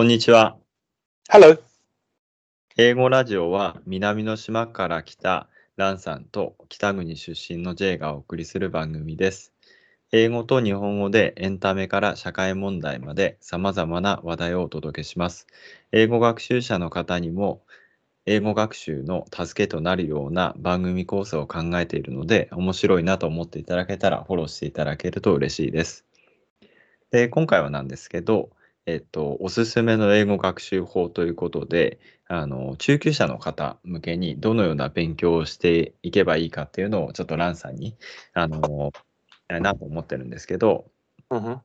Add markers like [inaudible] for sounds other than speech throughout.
こんにちは。Hello. 英語ラジオは南の島から来たランさんと北国出身の J がお送りする番組です。英語と日本語でエンタメから社会問題まで様々な話題をお届けします。英語学習者の方にも英語学習の助けとなるような番組構成を考えているので面白いなと思っていただけたらフォローしていただけると嬉しいです。で今回はなんですけど、えっと、おすすめの英語学習法ということで、あの中級者の方向けにどのような勉強をしていけばいいかっていうのをちょっとランさんにあのなと思ってるんですけど、hmm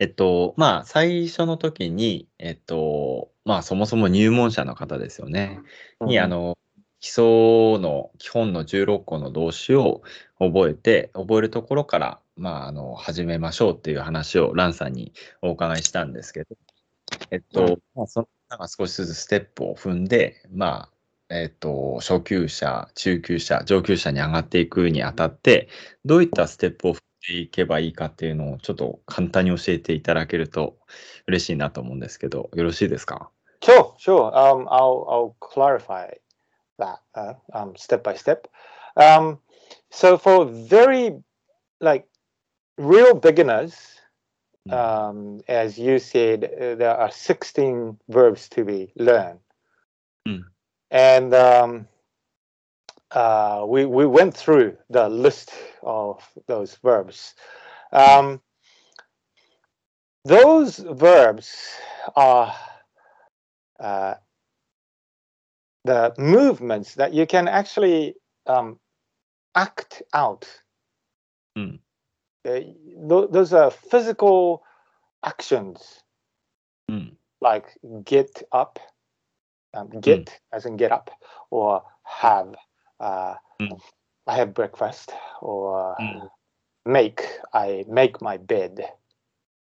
えっと、まあ、最初の時に、えっと、まあ、そもそも入門者の方ですよね。に、あの、基礎の基本の16個の動詞を覚えて、覚えるところから、まあ、あの、始めましょうっていう話をランさんにお伺いしたんですけど、えっうと、まあ、その、なんか少しずつステップを踏んで、まあ、えっと、初級者、中級者、上級者に上がっていくにあたって、どういったステップを踏んでいけばいいかっていうのをちょっと簡単に教えていただけると嬉しいなと思うんですけど、よろしいですか？Sure, sure. Um, I'll I'll clarify that uh, um, step by step. Um, so for very like real beginners, um, as you said, there are 16 verbs to be learned, Mm. and um, uh, we we went through the list of those verbs. Um, those verbs are uh, the movements that you can actually um, act out. Mm th- those are physical actions mm. like get up, um, get mm. as in get up, or have. Uh, mm. I have breakfast, or hmm. make. I make my bed.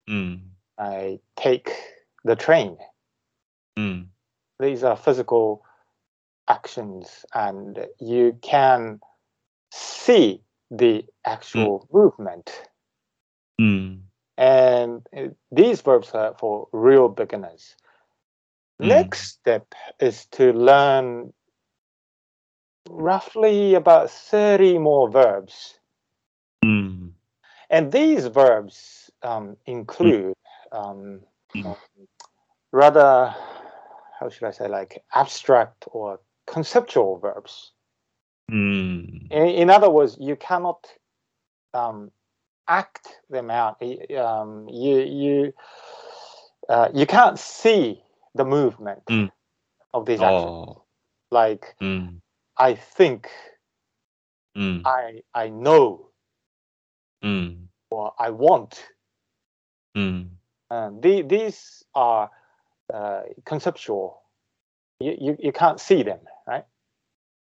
Hmm. I take the train. Hmm. These are physical actions, and you can see the actual movement Mm. And these verbs are for real beginners. Mm. Next step is to learn roughly about 30 more verbs. Mm. And these verbs um, include hmm. um, rather, how should I say, like abstract or conceptual verbs. Mm. In, in, other words, you cannot um, act them out. Um, you you uh, you can't see the movement mm. of these oh. actions. Oh. Like mm. I think, mm. I I know, mm. or I want. Mm. And the, these are uh, conceptual. You, you you can't see them, right?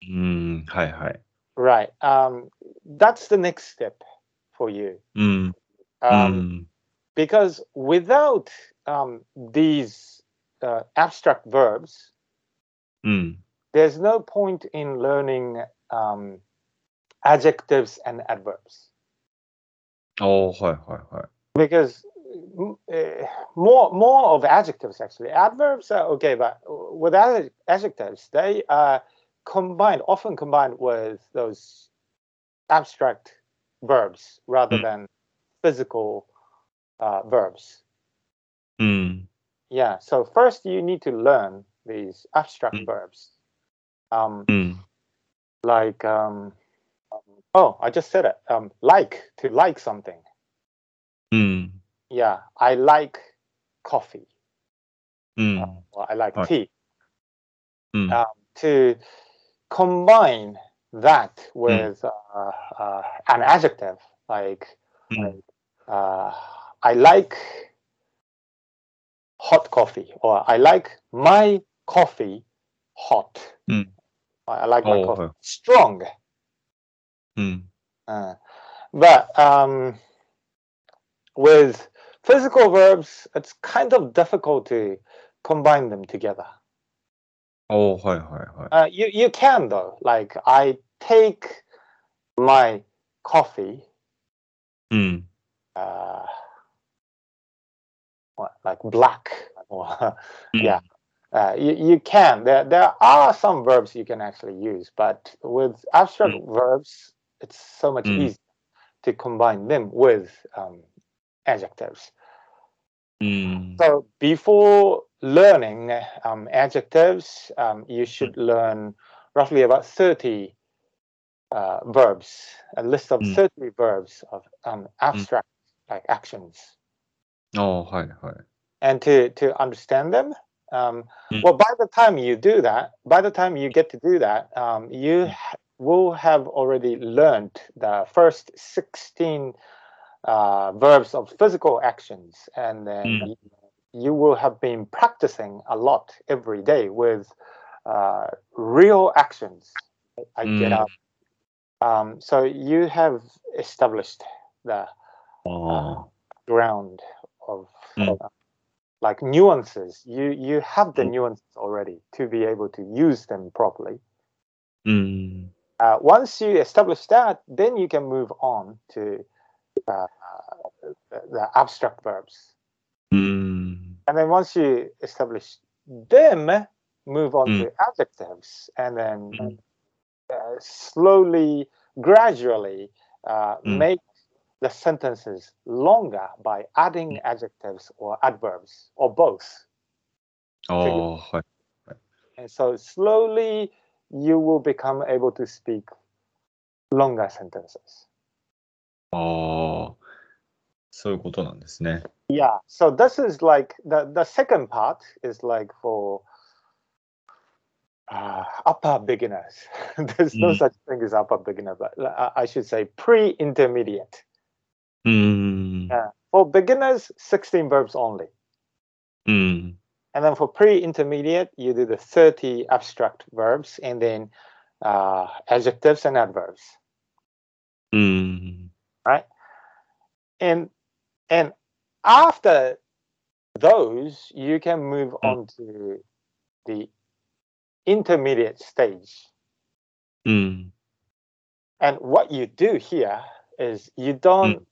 Mm, hi hi. Right. Um, that's the next step for you. Mm. Um, mm. Because without um, these uh, abstract verbs, mm. there's no point in learning um, adjectives and adverbs. Oh, hi, hi, hi. Because uh, more more of adjectives actually. Adverbs are okay, but with ad- adjectives, they are combined, often combined with those abstract verbs rather mm. than physical uh, verbs. Mm. Yeah, so first you need to learn these abstract mm. verbs. Um, hmm. Like, um, oh, I just said it. Um, like, to like something. Hmm. Yeah, I like coffee. Hmm. Uh, well, I like tea. Um, to combine that hmm. with mm. uh, an adjective like, mm. like uh, I like hot coffee or I like my coffee hot. Mm. I, like my oh, coffee strong. Hmm. Uh, but um, with physical verbs, it's kind of difficult to combine them together. Oh. Uh, you you can though. Like I take my coffee. Mm. Uh, what, like black [laughs] or mm. yeah. Uh, you, you can there there are some verbs you can actually use, but with abstract mm. verbs, it's so much easier to combine them with um, adjectives. Mm. So before learning um, adjectives, um, you should mm. learn roughly about 30 uh, verbs, a list of mm. 30 verbs of um, mm. abstract like actions. Oh, hi, hi. And to, to understand them, um, mm. well, by the time you do that, by the time you get to do that, um, you mm. ha- will have already learned the first 16 uh, verbs of physical actions, and then mm. you will have been practicing a lot every day with uh, real actions. I mm. get up. Um, so you have established the uh, oh. ground of, mm. Uh, like nuances you you have the mm. nuances already to be able to use them properly mm. uh, once you establish that then you can move on to uh, the abstract verbs. Mm. And then once you establish them, move on mm. to hmm. adjectives, and then mm. uh, slowly, gradually uh, hmm. make the sentences longer by adding hmm. adjectives or adverbs or both. Oh, and so slowly you will become able to speak longer sentences. ああ。そういうことなんですね。 Yeah. So this is like the the second part is like for uh, upper beginners. [laughs] There's no Mm. such thing as upper beginner, but I I should say pre-intermediate. うん。 Yeah. For beginners, 16 verbs only. うん。 And then for pre-intermediate, you do the 30 abstract verbs and then uh, adjectives and adverbs. う right? And and after those, you can move mm. on to the intermediate stage. Mm. And what you do here is you don't mm.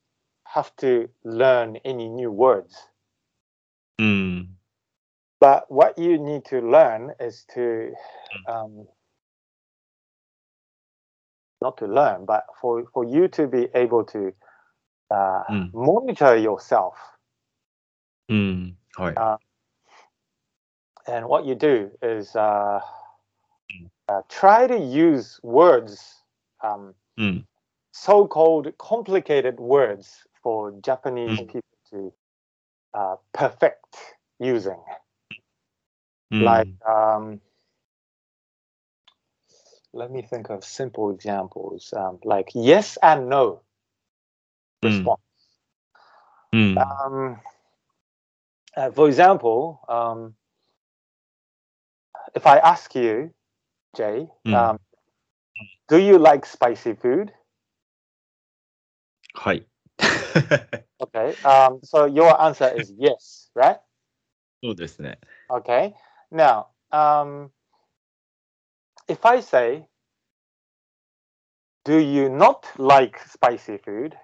have to learn any new words. Hmm. But what you need to learn is to hmm. um, not to learn, but for, for you to be able to uh, mm. monitor yourself. Mm. Right. Uh, and what you do is uh, hmm. uh try to use words, um, mm. so called complicated words for Japanese hmm. people to uh, perfect using. Hmm. Like, um, let me think of simple examples um, like yes and no Mm. response うん。 um, uh, for example um, if i ask you jay Mm. um, do you like spicy food はい。 [laughs] okay um, so your answer is yes right そうですね。 okay now um, if i say do you not like spicy food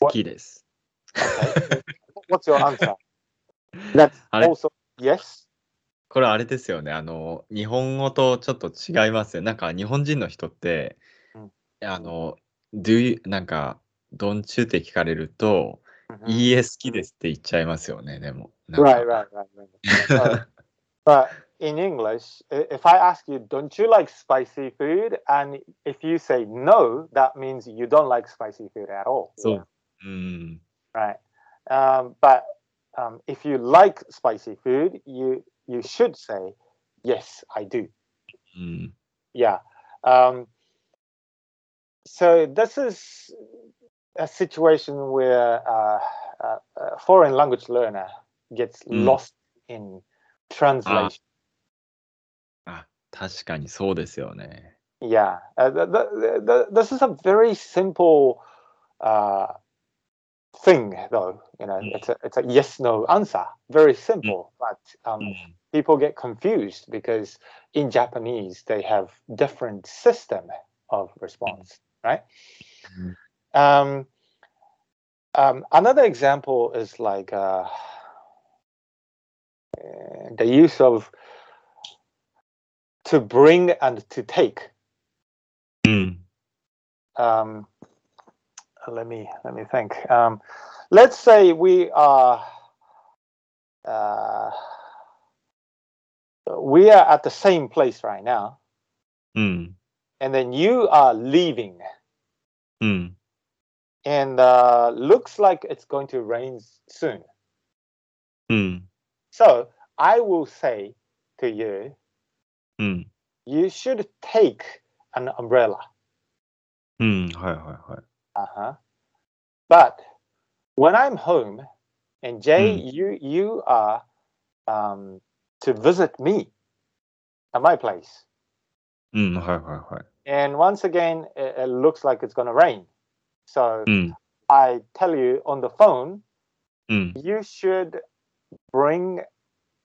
好きです。Okay. What's your answer? That's also yes. これあれですよね。あの、日本語とちょっと違いますよ。なんか日本人の人って、うんあの、do you, なんか、don't you って聞かれると、Mhm. いいえ好きですって言っちゃいますよね、でも。Right, か right, right, right. Uh, but in English, if I ask you, don't you like spicy food? And if you say no, that means you don't like spicy food at all. So, yeah. mm. right. Um, but um, if you like spicy food, you you should say yes, I do. Mm. Yeah. Um, so this is a situation where uh, a foreign language learner gets mm. lost in ah. translation. あ、確かにそうですよね。 Yeah. Uh, the, the, the, this is a very simple uh, thing, though. You know, Mm. it's a it's a yes no answer. Very simple, but um, うん。 people get confused because in Japanese they have different system of response, right? Um, um, another example is like uh, uh, the use of to bring and to take. Mm. Um, let me let me think. Um, let's say we are uh, we are at the same place right now, mm. and then you are leaving, mm. and uh, looks like it's going to rain soon. Hmm. So I will say to you, うん。 you should take an umbrella. うん。はいはいはい。 Uh-huh. But when I'm home and Jay, Mm. you you are um, to visit me at my place. うん。はいはいはい。 And once again, it, it looks like it's gonna rain. So うん。 I tell you on the phone, うん。 you should bring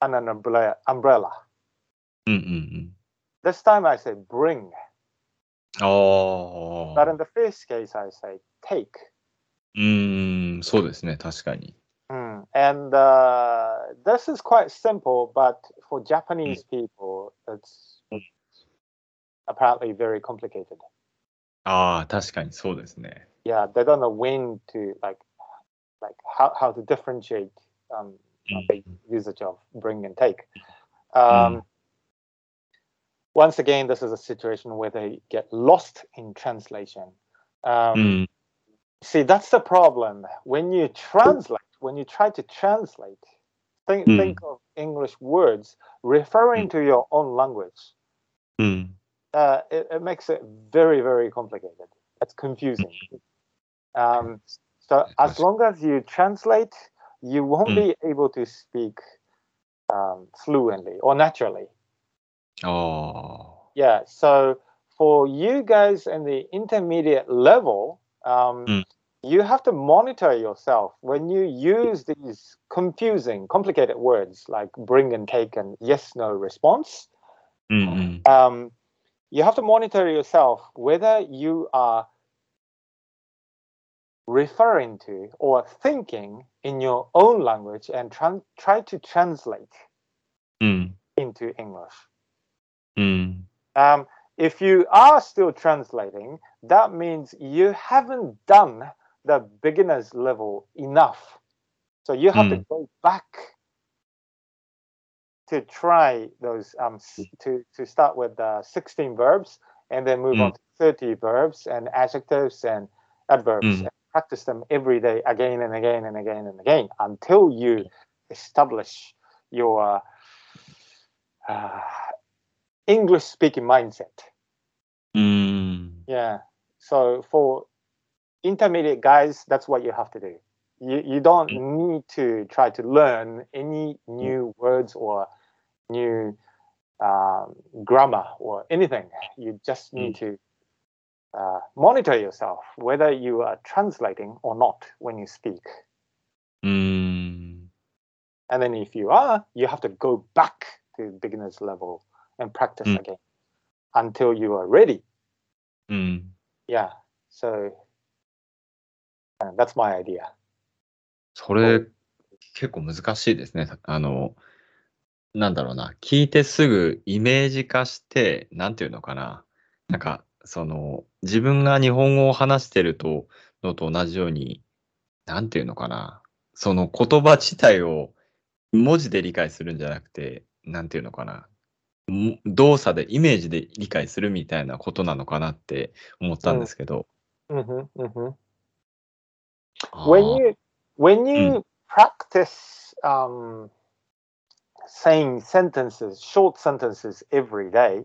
an, an umbrella umbrella. うん。うん。 This time I say bring. あ But あ in。the first case I say take. うーん。そうですね。確かに。 Mm. And uh, this is quite simple, but for Japanese people, it's apparently very complicated. ああ、確かにそうですね。 Yeah, they don't know when to like, like how, how to differentiate um, うん。 the usage of bring and take. Um, once again, this is a situation where they get lost in translation. Um, mm. See, that's the problem. When you translate, when you try to translate, think, mm. think of English words referring mm. to your own language. Hmm. Uh, it, it, makes it very, very complicated. It's confusing. Hmm. Um, so, as long as you translate, you won't hmm. be able to speak um, fluently or naturally. Oh. Yeah. So for you guys in the intermediate level, um, mm. you have to monitor yourself when you use these confusing, complicated words like bring and take and yes no response. Mm-hmm. Um, you have to monitor yourself whether you are referring to or thinking in your own language and tran- try to translate mm. into English. うん。Um, if you are still translating, that means you haven't done the beginner's level enough. So you have to Mm. go back to try those um to to start with uh, 16 verbs and then move on to 30 verbs and adjectives and adverbs Mm. and practice them every day again and again and again and again until you establish your uh, English speaking mindset. Mm. Yeah. So for intermediate guys, that's what you have to do. You, you don't mm. need to try to learn any mm. new words or new um, grammar or anything. You just need mm. to uh, monitor yourself whether you are translating or not when you speak. Mm. And then if you are, you have to go back to beginner's level and practice Mm. again until you are ready. うん。Yeah. So uh, that's my idea. それ、結構難しいですね。あの、なんだろうな。聞いてすぐイメージ化して、なんていうのかな。なんか、その、自分が日本語を話してると、のと同じように、なんていうのかな。その言葉自体を文字で理解するんじゃなくて、なんていうのかな。も動作で、イメージで理解するみたいなことなのかなって思ったんですけど。hmm hmm あ When ー you when you practice um, saying sentences, short sentences every day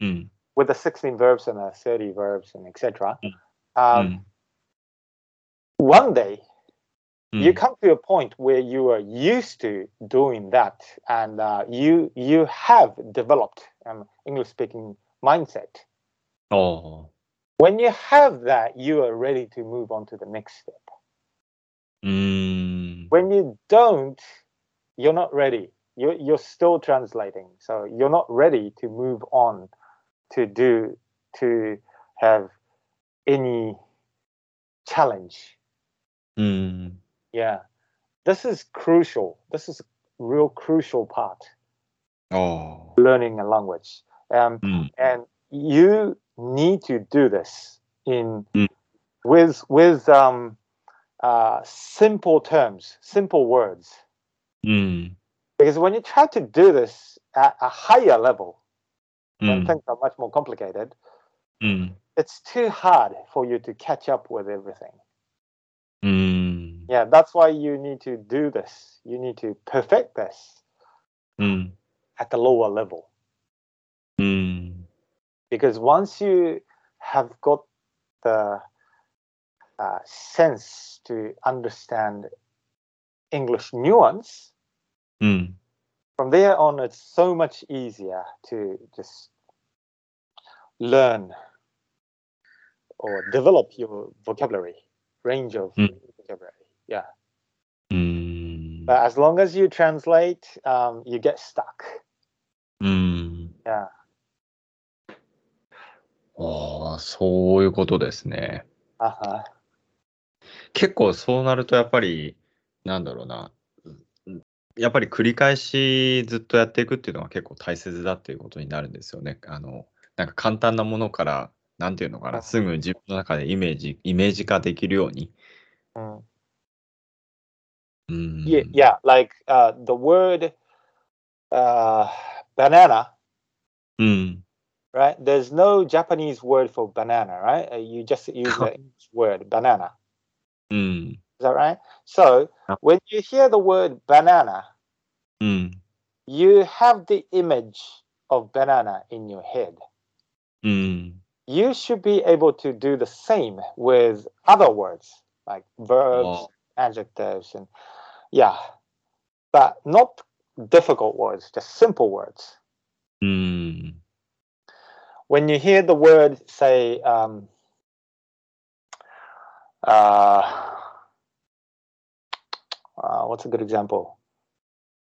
うん。with the 16 verbs and the 30 verbs and etc. う Um, ん。One day うん you hmm. come to a point where you are used to doing that and uh, you you have developed an english speaking mindset. Oh. When you have that you are ready to move on to the next step. Mm. when you don't you're not ready. You're, you're still translating. So you're not ready to move on to do to have any challenge. Mm yeah, this is crucial. This is real crucial part. Oh, learning a language. Um, mm. and you need to do this in mm. with with um, uh, simple terms, simple words. Mm. Because when you try to do this at a higher level, when hmm. things are much more complicated, hmm. it's too hard for you to catch up with everything yeah that's why you need to do this you need to perfect this mm. at the lower level mm. because once you have got the uh, sense to understand english nuance mm. from there on it's so much easier to just learn or develop your vocabulary range of hmm. vocabulary Yeah. うん。But as long as you translate, um, you get stuck. うん。Yeah. ああ、そういうことですね。Uh. 結構そうなるとやっぱり、なんだろうな。やっぱり繰り返しずっとやっていくっていうのが結構大切だっていうことになるんですよね。あの、なんか簡単なものから、なんていうのかな、うんすぐ自分の中でイメージ、イメージ化できるように。Mm. うん。Mm. Yeah, yeah, like uh, the word uh, banana, mm. right? There's no Japanese word for banana, right? Uh, you just [laughs] use the English word banana. Mm. Is that right? So when you hear the word banana, mm. you have the image of banana in your head. Mm. You should be able to do the same with other words like verbs, adjectives, and yeah but not difficult words just simple words mm. when you hear the word say um, uh, uh, what's a good example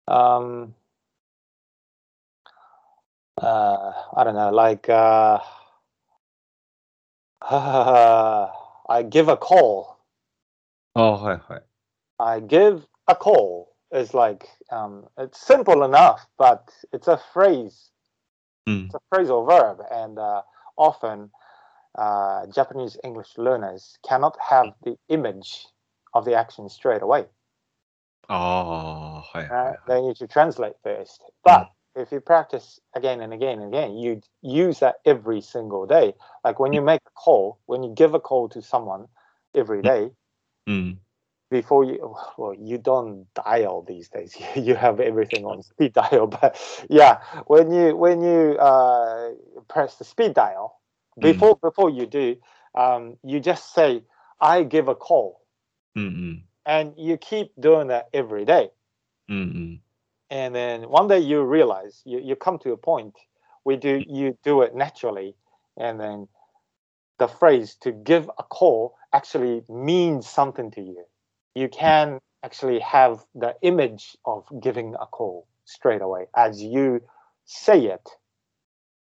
um, uh, i don't know like uh, [laughs] i give a call oh hi, hi. i give a call is like um, it's simple enough, but it's a phrase. Mm. It's a phrasal verb, and uh, often uh, Japanese English learners cannot have the image of the action straight away. Oh, hi, uh, they need to translate first. But mm. if you practice again and again and again, you use that every single day. Like when hmm. you make a call, when you give a call to someone every hmm. day, mm before you well you don't dial these days [laughs] you have everything on [laughs] speed dial but yeah when you when you uh, press the speed dial mm. before mm. before you do um, you just say i give a call Mm-mm. and you keep doing that every day. and then one day you realize you, you come to a point where do mm. you do it naturally and then the phrase to give a call actually means something to you you can actually have the image of giving a call straight away as you say it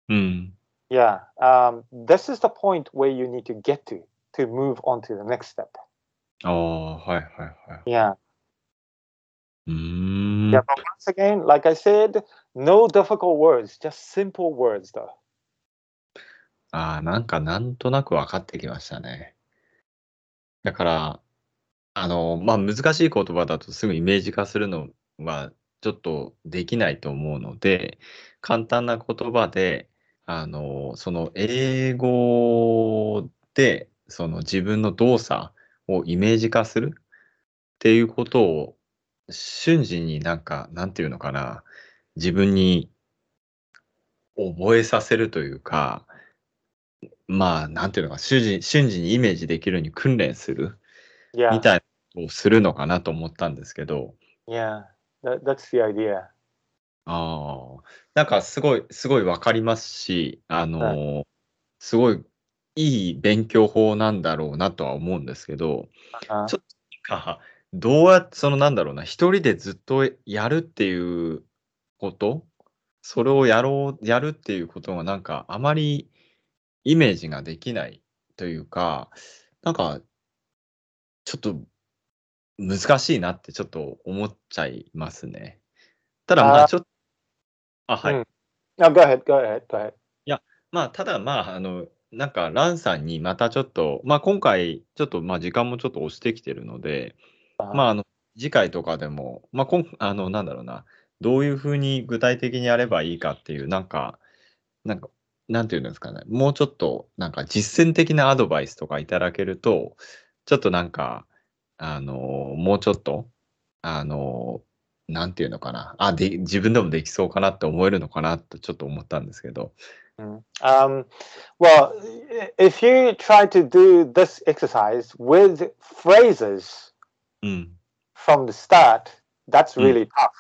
うん。 yeah um, this is the point where you need to get to to move on to the next step ああ、はいはいはい。 yeah うーん。 yeah but once again like i said no difficult words just simple words though ああ、なんかなんとなく分かってきましたね。だから、 あの、まあ難しい言葉だとすぐイメージ化するのはちょっとできないと思うので、簡単な言葉で、あの、その英語で、その自分の動作をイメージ化するっていうことを瞬時になんか、なんていうのかな、自分に覚えさせるというか、まあ、なんていうのか、瞬時瞬時にイメージできるように訓練するみたいをするのかなと思ったんですけど、Yeah, that, that's the idea. ああ、なんかすごい、すごいわかりますし、あの、すごいいい勉強法なんだろうなとは思うんですけど、Uh, ちょっとどうやって、そのなんだろうな、一人でずっとやるっていうこと、それをやろう、やるっていうことがなんかあまりイメージができないというか、なんか、ちょっと難しいなってちょっと思っちゃいますね。ただまああちょっと、あ、はい。うん No, go ahead, go ahead, go ahead. まあただまあ、あの、なんかランさんにまたちょっと、まあ今回、ちょっとまあ時間もちょっと押してきてるので、まああの、次回とかでも、まあこん、あの、なんだろうな、どういうふうに具体的にやればいいかっていう、なんか、なんか、なんていうんですかね、もうちょっと、なんか実践的なアドバイスとかいただけると、ちょっとなんか、あの、もうちょっと、あの、なんていうのかな、あ、で、自分でもできそうかなって思えるのかなとちょっと思ったんですけど。Mm. Um, well, if you try to do this exercise with phrases うん。from the start, that's Mm. really tough.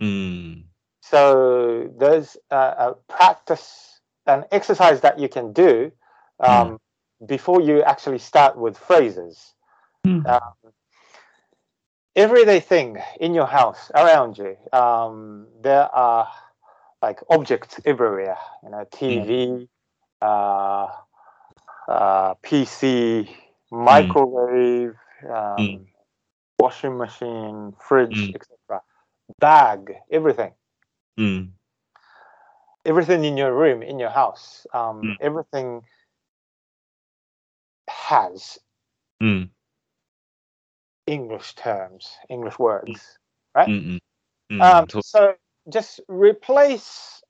うん。So there's a, a practice, an exercise that you can do um, before you actually start with phrases. Mm. Um, everyday thing in your house around you. Um, there are like objects everywhere. You know, TV, hmm. uh, uh, PC, hmm. microwave, mm. Um, washing machine, fridge, hmm. etc. Bag, everything everything in your room, in your house, um, mm. everything has mm. English terms, English mm. words, right? Mm-mm. Mm-mm. Um, so just replace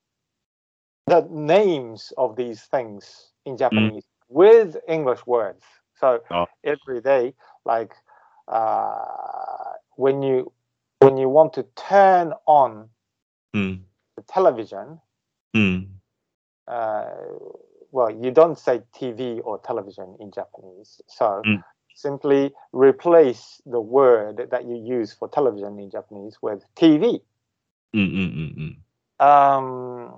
the names of these things in mm. Japanese mm. with English words. So oh. every day, like uh, when you when you want to turn on mm. the television, mm. uh, well, you don't say TV or television in Japanese. So mm simply replace the word that you use for television in Japanese with TV. Mm, mm, mm, um,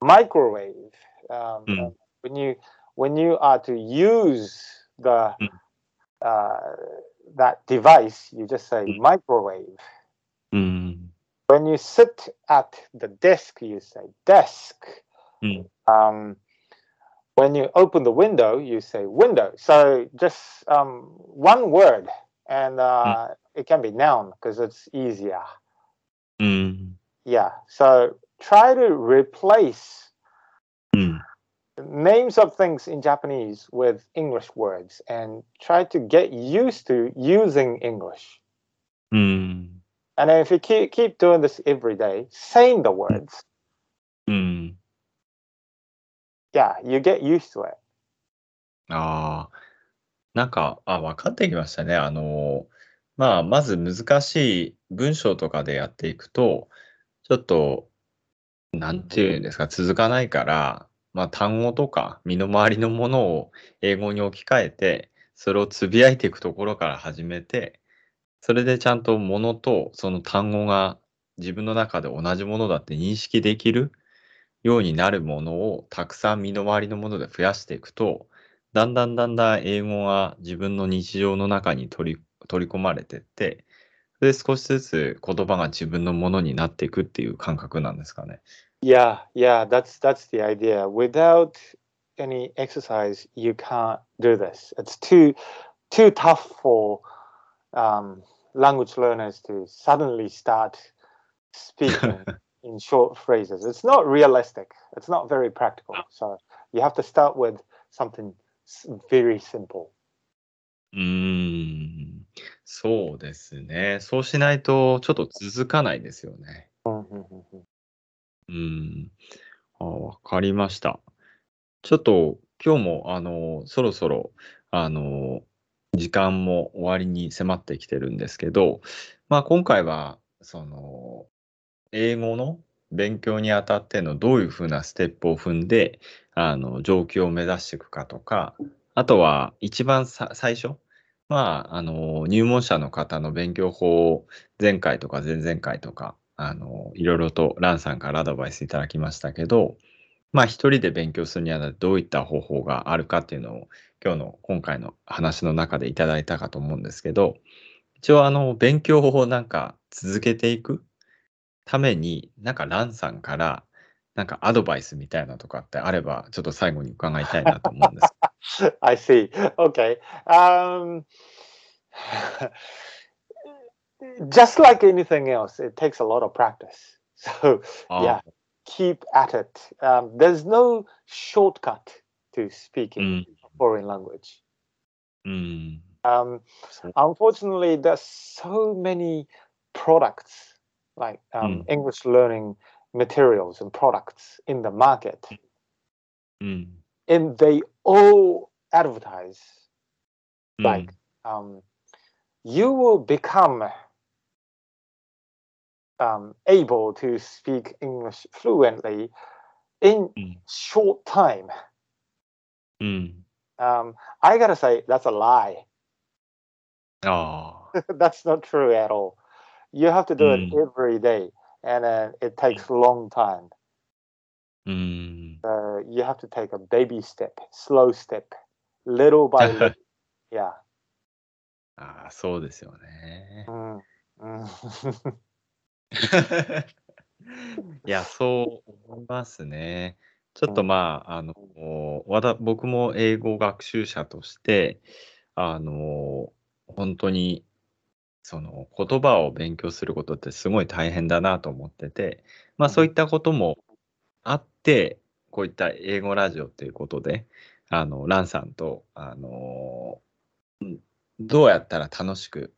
microwave. Um, when you when you are to use the uh, that device, you just say microwave. When you sit at the desk, you say desk. Um, when you open the window, you say window. So just um, one word, and uh, mm. it can be noun because it's easier. Mm. Yeah. So try to replace mm. names of things in Japanese with English words, and try to get used to using English. Hmm. And if you keep keep doing this every day, saying the words, mm. Yeah, you get used to it. ああ。なんか、あ、分かってきましたね。あの、まあ、まず難しい文章とかでやっていくと、ちょっと、なんていうんですか、続かないから、まあ、単語とか身の回りのものを英語に置き換えて、それをつぶやいていくところから始めて、それでちゃんとものとその単語が自分の中で同じものだって認識できるようになるものをたくさん身の回りのもので増やしていくと、だんだんだんだん英語が自分の日常の中に取り取り込まれてって、で少しずつ言葉が自分のものになっていくっていう感覚なんですかね。Yeah, yeah, that's that's the idea. Without any exercise, you can't do this. It's too too tough for um, language learners to suddenly start speaking in short phrases. It's not realistic. It's not very practical. So you have to start with something very simple. うーん、そうですね。そうしないとちょっと続かないですよね。Mhm. うーん。あ、わかりました。ちょっと今日もあのそろそろあの時間も終わりに迫ってきてるんですけど、まあ今回はその英語の勉強にあたってのどういうふうなステップを踏んであの上級を目指していくかとか、あとは一番最初、まああの入門者の方の勉強法を前回とか前々回とかあのいろいろとランさんからアドバイスいただきましたけど、まあ一人で勉強するにはどういった方法があるかっていうのを今日の今回の話の中でいただいたかと思うんですけど、一応あの勉強をなんか続けていくために、なんかランさんからなんかアドバイスみたいなとかってあれば、ちょっと最後に伺いたいなと思うんです。I see. Okay. Um, just like anything else, it takes a lot of practice. So あ yeah, keep at it. Um, there's no shortcut to う speaking foreign language. うん。Um, unfortunately, there's so many products like um, mm. English learning materials and products in the market. Mm. And they all advertise mm. like um, you will become um, able to speak English fluently in mm. short time. Mm. Um, I gotta say, that's a lie. Oh, [laughs] that's not true at all. You have to do it Mm. every day, and uh, it takes long time. うん。Uh, you have to take a baby step, slow step, little by little. Yeah. ああ、そうですよね。Mm, mm. いや、そう思いますね。ちょっとまあ、あの、わた僕も英語学習者として、あの、本当に、その言葉を勉強することってすごい大変だなと思ってて、まあそういったこともあって、こういった英語ラジオっていうことで、あの、ランさんと、あの、うんどうやったら楽しく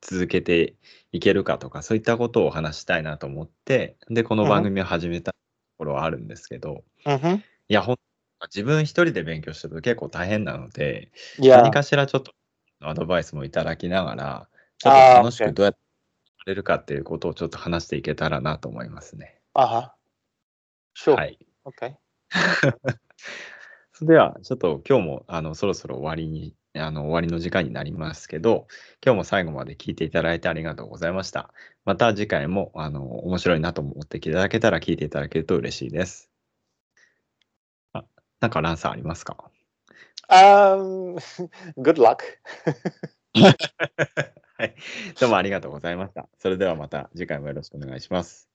続けていけるかとか、そういったことをお話したいなと思って、で、この番組を始めたところはあるんですけど、Mhm. いや、ほん自分一人で勉強してると結構大変なので.何かしらちょっとアドバイスもいただきながら、ちょっと楽し OK くどうやってやれるかっていうことをちょっと話していけたらなと思いますね。Uh huh. Sure. はい。Okay. [laughs] それでは、ちょっと今日もあのそろそろ終わりに、あの終わりの時間になりますけど、今日も最後まで聞いていただいてありがとうございました。また次回もあの面白いなと思っていただけたら聞いていただけると嬉しいです。あなんかランさんありますか？Um, [laughs] good luck. [laughs] はい。どうもありがとうございました。それではまた次回もよろしくお願いします。